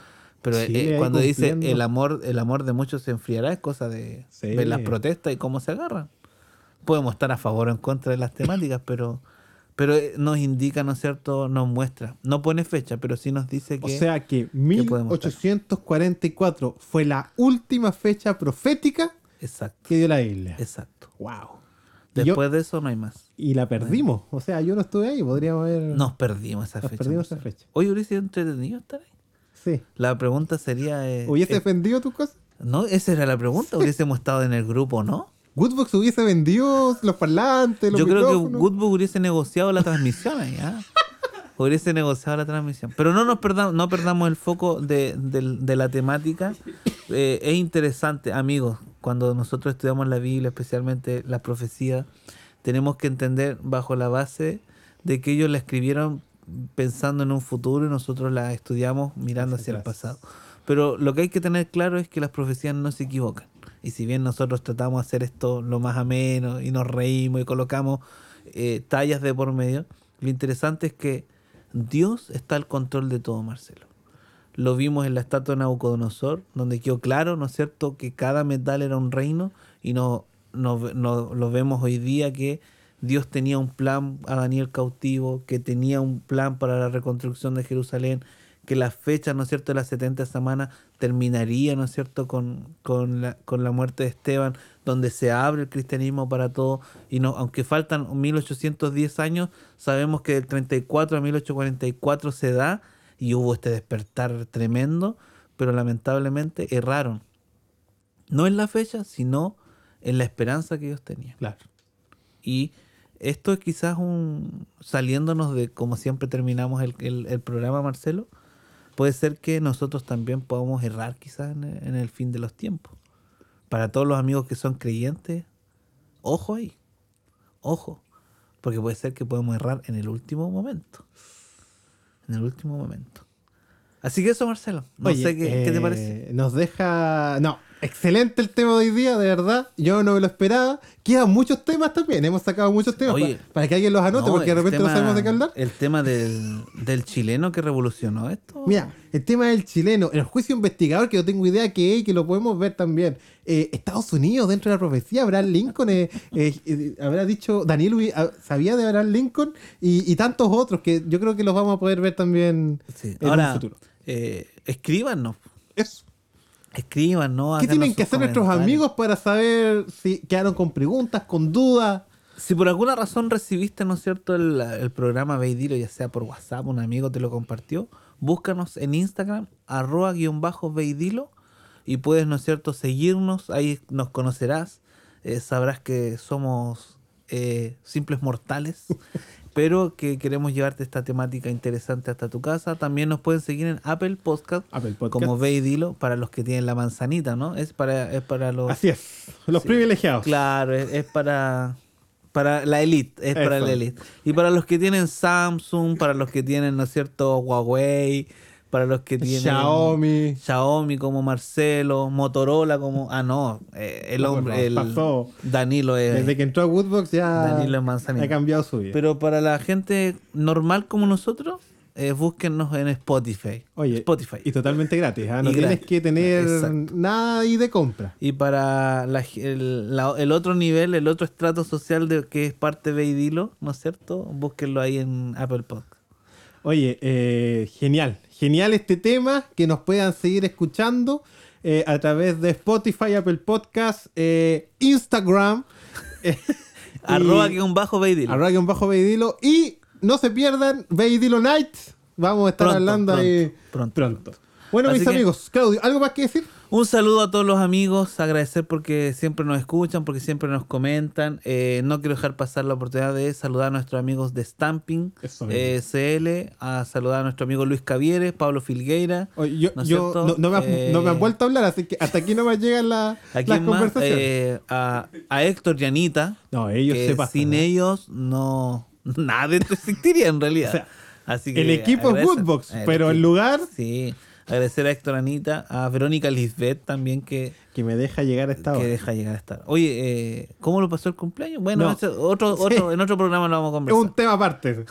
pero eh, cuando dice el amor, el amor de muchos se enfriará, es cosa de Sí. ver las protestas y cómo se agarran. Podemos estar a favor o en contra de las temáticas, pero, pero eh, nos indica, ¿no es cierto? Nos muestra. No pone fecha, pero sí nos dice O que. sea que podemos estar? 1844 fue la última fecha profética Exacto, que dio la Biblia. exacto. Wow. Yo- Después de eso no hay más. Y la perdimos. O sea, yo no estuve ahí, podríamos haber. Nos perdimos esa Nos fecha. perdimos esa fecha. Oye, entretenido estar ahí. Sí. La pregunta sería... eh, ¿Hubiese eh, vendido tus cosas? no, esa era la pregunta. Hubiésemos estado en el grupo, ¿no? Woodbox hubiese vendido los parlantes, los Yo creo que. Goodbook hubiese negociado la transmisión ahí, ¿ah? Hubiese negociado la transmisión. Pero no nos perdamos, no perdamos el foco de, del- de la temática. Eh, es interesante, amigos, cuando nosotros estudiamos la Biblia, especialmente la profecía, tenemos que entender bajo la base de que ellos la escribieron pensando en un futuro y nosotros la estudiamos mirando hacia el pasado. Pero lo que hay que tener claro es que las profecías no se equivocan. Y si bien nosotros tratamos de hacer esto lo más ameno y nos reímos y colocamos eh, tallas de por medio, lo interesante es que Dios está al control de todo, Marcelo. Lo vimos en la estatua de Nabucodonosor, donde quedó claro, ¿no es cierto?, que cada metal era un reino y no, no, no- lo vemos hoy día que Dios tenía un plan a Daniel cautivo, que tenía un plan para la reconstrucción de Jerusalén, que la fecha, ¿no es cierto?, de las 70 semanas terminaría, ¿no es cierto?, con, con, la, con la muerte de Esteban, donde se abre el cristianismo para todo. Y no, aunque faltan 1810 años, sabemos que del 34 a 1844 se da y hubo este despertar tremendo, pero lamentablemente erraron. No en la fecha, sino en la esperanza que ellos tenían. Claro. Y esto es quizás un. saliéndonos de como siempre terminamos el, el- el programa, Marcelo. Puede ser que nosotros también podamos errar quizás en el, en el fin de los tiempos. Para todos los amigos que son creyentes, ojo ahí. Ojo. Porque puede ser que podemos errar en el último momento. En el último momento. Así que eso, Marcelo. No Oye, sé qué, qué te eh, parece. Nos deja. No, excelente el tema de hoy día, de verdad. Yo no me lo esperaba. Quedan muchos temas también. Hemos sacado muchos temas Oye. para que alguien los anote, No, porque de el repente no tema- sabemos de qué hablar. El tema del, del chileno que revolucionó esto. Mira, el tema del chileno, el juicio investigador, que no tengo idea qué es y que lo podemos ver también. Eh, Estados Unidos, dentro de la profecía, Abraham Lincoln, eh, eh, habrá dicho, Daniel ah, sabía de Abraham Lincoln y, y tantos otros que yo creo que los vamos a poder ver también Sí. en Ahora, un futuro. escríbanos. Eso. Escríbanos. ¿Qué háganos tienen que hacer nuestros amigos para saber si quedaron con preguntas, con dudas? Si por alguna razón recibiste, ¿no es cierto?, el, el programa Veidilo, ya sea por WhatsApp, un amigo te lo compartió, búscanos en Instagram, arroba guion bajo Veidilo, y puedes, ¿no es cierto?, seguirnos, ahí nos conocerás, eh, sabrás que somos eh, simples mortales, pero que queremos llevarte esta temática interesante hasta tu casa. También nos pueden seguir en Apple Podcast, Apple Podcast. como Veidilo, para los que tienen la manzanita, ¿no? Es para, es para los... Así es, los Sí. privilegiados. Claro, es, es para, para la elite, es para la elite. Y para los que tienen Samsung, para los que tienen, ¿no es cierto?, Huawei, para los que tienen Xiaomi. Xiaomi como Marcelo, Motorola como... Ah, no, eh, el hombre, no, el pasó. Danilo es... Desde que entró a Woodbox ya Danilo ha cambiado su vida. Pero para la gente normal como nosotros, eh, búsquennos en Spotify. Oye, Spotify. y totalmente gratis. ¿ah? No Y tienes gratis. que tener Exacto. nada ahí de compra. Y para la- el, la- el otro nivel, el otro estrato social de que es parte de Idilo, ¿no es cierto? Búsquenlo ahí en Apple Podcast. Oye, eh, genial. Genial este tema. Que nos puedan seguir escuchando eh, a través de Spotify, Apple Podcast, eh, Instagram. eh, Arroba que un bajo Veidilo. arroba guion bajo Beidilo. Y no se pierdan Beidilo Night. Vamos a estar Pronto, hablando ahí pronto, pronto. Bueno, Así mis que- amigos, Claudio, ¿algo más que decir? Un saludo a todos los amigos, agradecer porque siempre nos escuchan, porque siempre nos comentan. Eh, no quiero dejar pasar la oportunidad de saludar a nuestros amigos de Stamping eh, CL, a saludar a nuestro amigo Luis Cavieres, Pablo Filgueira. Oye, yo, ¿No es yo- cierto? no, no me, han- Eh, no me han vuelto a hablar, así que hasta aquí no me llegan la- las conversaciones. eh, a, a Héctor y Anita, no, ellos se pasan. sin ellos no nada existiría en realidad. O sea, Así que el equipo es Woodbox, el pero el equipo- lugar Sí, agradecer a Héctor Anita, a Verónica Lisbeth también que, que me deja llegar a esta que hora. deja llegar a estar. Oye, eh, ¿cómo lo pasó el cumpleaños? Bueno, No. otro, Sí. otro, en otro programa lo vamos a Es conversar. un tema aparte.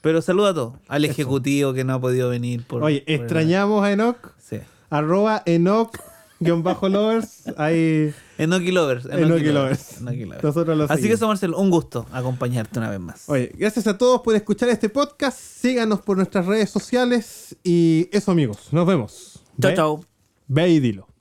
Pero saluda a todos, al ejecutivo que no ha podido venir. Por, Oye, por el- extrañamos a Enoch, Sí. arroba Enoch, guion bajo lovers, ahí Enoki Lovers. Enoki Lovers. Enoki Lovers. Nosotros lo Así que eso, Marcelo, un gusto acompañarte una vez más. Oye, gracias a todos por escuchar este podcast. Síganos por nuestras redes sociales. Y eso, amigos. Nos vemos. Chao, chao. Ve y dilo.